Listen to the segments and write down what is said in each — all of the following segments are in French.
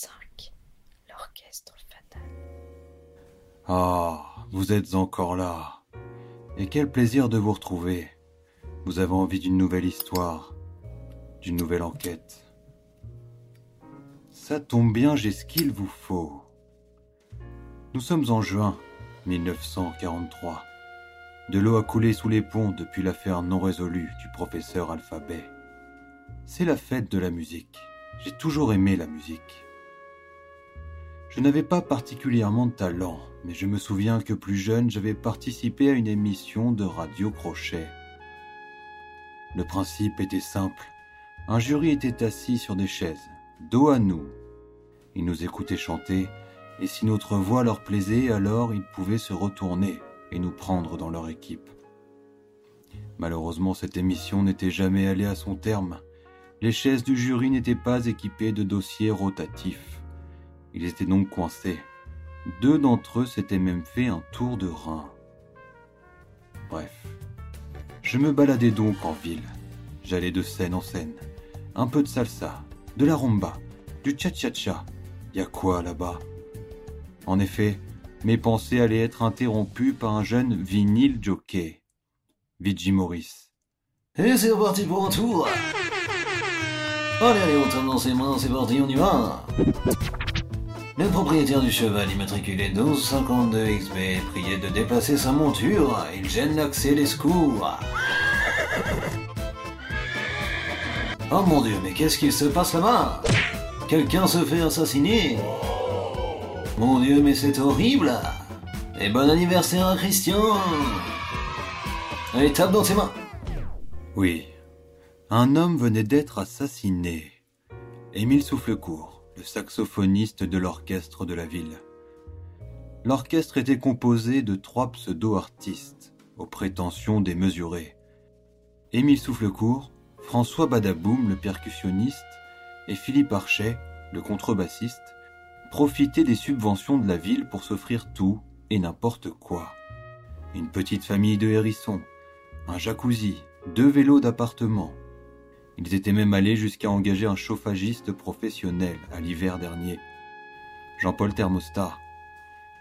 5 L'orchestre fatal. Ah, vous êtes encore là. Et quel plaisir de vous retrouver. Vous avez envie d'une nouvelle histoire, d'une nouvelle enquête. Ça tombe bien, j'ai ce qu'il vous faut. Nous sommes en juin 1943. De l'eau a coulé sous les ponts depuis l'affaire non résolue du professeur Alphabet. C'est la fête de la musique. J'ai toujours aimé la musique. Je n'avais pas particulièrement de talent, mais je me souviens que plus jeune, j'avais participé à une émission de radio crochet. Le principe était simple. Un jury était assis sur des chaises, dos à nous. Ils nous écoutaient chanter, et si notre voix leur plaisait, alors ils pouvaient se retourner et nous prendre dans leur équipe. Malheureusement, cette émission n'était jamais allée à son terme. Les chaises du jury n'étaient pas équipées de dossiers rotatifs. Ils étaient donc coincés. Deux d'entre eux s'étaient même fait un tour de rein. Bref. Je me baladais donc en ville. J'allais de scène en scène. Un peu de salsa, de la rumba, du cha-cha-cha. Y a quoi là-bas? En effet, mes pensées allaient être interrompues par un jeune vinyle jockey, Vigi Morris. Et c'est reparti pour un tour Allez, allez, on tape dans ses mains, c'est parti, on y va Le propriétaire du cheval immatriculé 1252 XB est prié de déplacer sa monture, il gêne l'accès des secours. Oh mon dieu, mais qu'est-ce qu'il se passe là-bas? Quelqu'un se fait assassiner? Mon dieu, mais c'est horrible! Et bon anniversaire à Christian! Allez, tape dans ses mains! Oui, un homme venait d'être assassiné. Émile Soufflecourt, le saxophoniste de l'orchestre de la ville. L'orchestre était composé de trois pseudo-artistes, aux prétentions démesurées. Émile Soufflecourt, François Badaboum, le percussionniste, et Philippe Archet, le contrebassiste, profitaient des subventions de la ville pour s'offrir tout et n'importe quoi. Une petite famille de hérissons, un jacuzzi, deux vélos d'appartement. Ils étaient même allés jusqu'à engager un chauffagiste professionnel à l'hiver dernier. Jean-Paul Thermostat.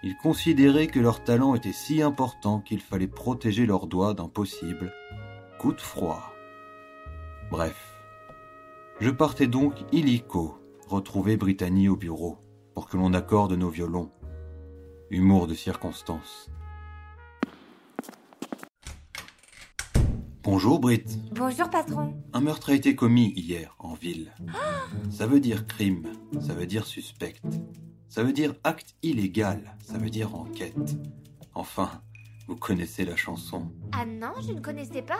Ils considéraient que leur talent était si important qu'il fallait protéger leurs doigts d'un possible coup de froid. Bref. Je partais donc illico retrouver Brittany au bureau pour que l'on accorde nos violons. Humour de circonstance. Bonjour Britt. Bonjour patron. Un meurtre a été commis hier en ville. Ça veut dire crime, ça veut dire suspect, ça veut dire acte illégal, ça veut dire enquête. Enfin, vous connaissez la chanson. Ah non, je ne connaissais pas.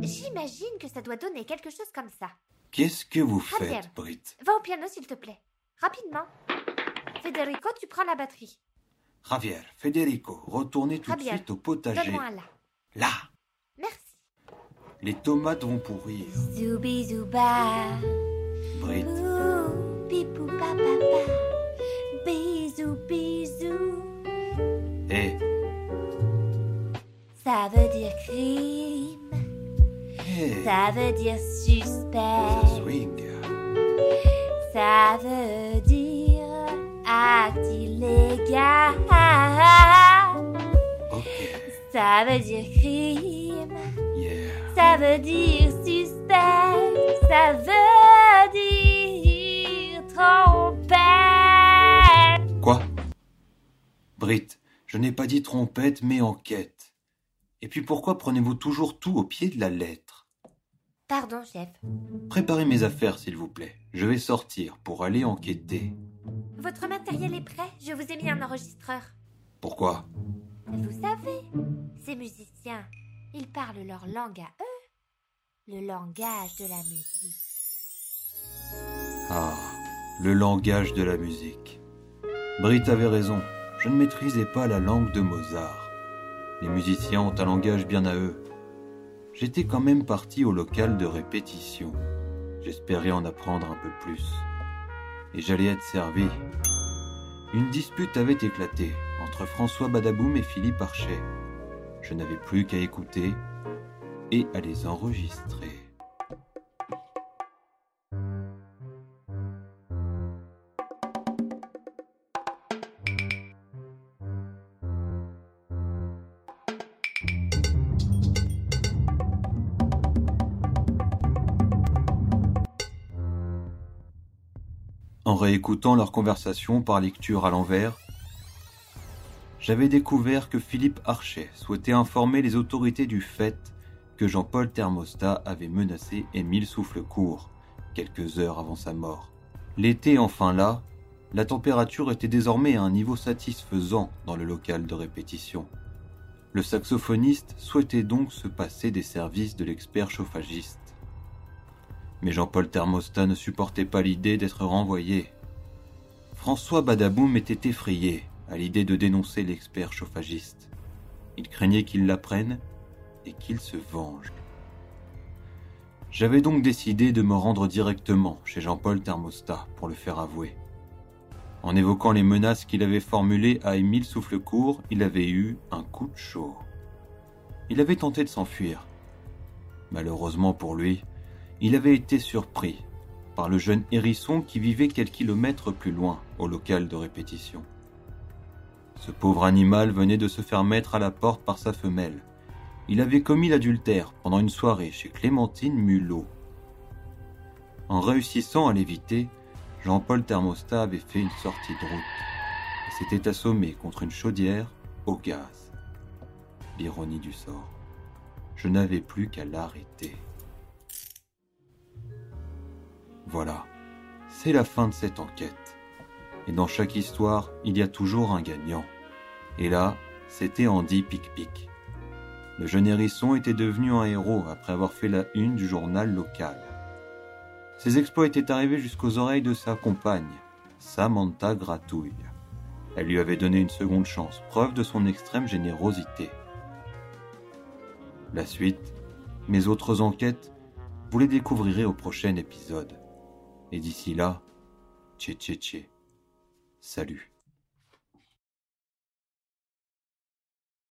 J'imagine que ça doit donner quelque chose comme ça. Qu'est-ce que vous Javier. faites, Britt Va au piano s'il te plaît. Rapidement. Federico, tu prends la batterie. Javier, Federico, retournez tout de Javier, suite au potager. Donne-moi là. Là. Les tomates vont pourrir. Zoubi zouba. Britt, Ouh, pipou pa pa pa. Bisou bisou. hé, Ça veut dire crime. hé, Ça veut dire suspect. ça swing. Ça veut dire acte illégal. Ça veut dire crime. Yeah. Ça veut dire suspect. Ça veut dire trompette. Quoi? Britt, je n'ai pas dit trompette, mais enquête. Et puis pourquoi prenez-vous toujours tout au pied de la lettre? Pardon, chef. Préparez mes affaires, s'il vous plaît. Je vais sortir pour aller enquêter. Votre matériel est prêt Je vous ai mis un enregistreur. Pourquoi? Vous savez, ces musiciens, ils parlent leur langue à eux. Le langage de la musique. Ah, le langage de la musique. Britt avait raison, je ne maîtrisais pas la langue de Mozart. Les musiciens ont un langage bien à eux. J'étais quand même parti au local de répétition. J'espérais en apprendre un peu plus. Et j'allais être servi. Une dispute avait éclaté entre François Badaboum et Philippe Archet je n'avais plus qu'à écouter et à les enregistrer. En réécoutant leur conversation par lecture à l'envers, j'avais découvert que Philippe Archet souhaitait informer les autorités du fait que Jean-Paul Thermostat avait menacé Émile Soufflecourt quelques heures avant sa mort. L'été enfin là, la température était désormais à un niveau satisfaisant dans le local de répétition. Le saxophoniste souhaitait donc se passer des services de l'expert chauffagiste. Mais Jean-Paul Thermostat ne supportait pas l'idée d'être renvoyé. François Badaboum était effrayé à l'idée de dénoncer l'expert chauffagiste. Il craignait qu'il l'apprenne et qu'il se venge. J'avais donc décidé de me rendre directement chez Jean-Paul Thermostat pour le faire avouer. En évoquant les menaces qu'il avait formulées à Émile Soufflecourt, il avait eu un coup de chaud. Il avait tenté de s'enfuir. Malheureusement pour lui, il avait été surpris par le jeune hérisson qui vivait quelques kilomètres plus loin, au local de répétition. Ce pauvre animal venait de se faire mettre à la porte par sa femelle. Il avait commis l'adultère pendant une soirée chez Clémentine Mulot. En réussissant à l'éviter, Jean-Paul Thermostat avait fait une sortie de route et s'était assommé contre une chaudière au gaz. L'ironie du sort. Je n'avais plus qu'à l'arrêter. Voilà, c'est la fin de cette enquête. Et dans chaque histoire, il y a toujours un gagnant. Et là, c'était Andy Pic-Pic. Le jeune hérisson était devenu un héros après avoir fait la une du journal local. Ses exploits étaient arrivés jusqu'aux oreilles de sa compagne, Samantha Gratouille. Elle lui avait donné une seconde chance, preuve de son extrême générosité. La suite, mes autres enquêtes, vous les découvrirez au prochain épisode. Et d'ici là, tché tché tché. Salut.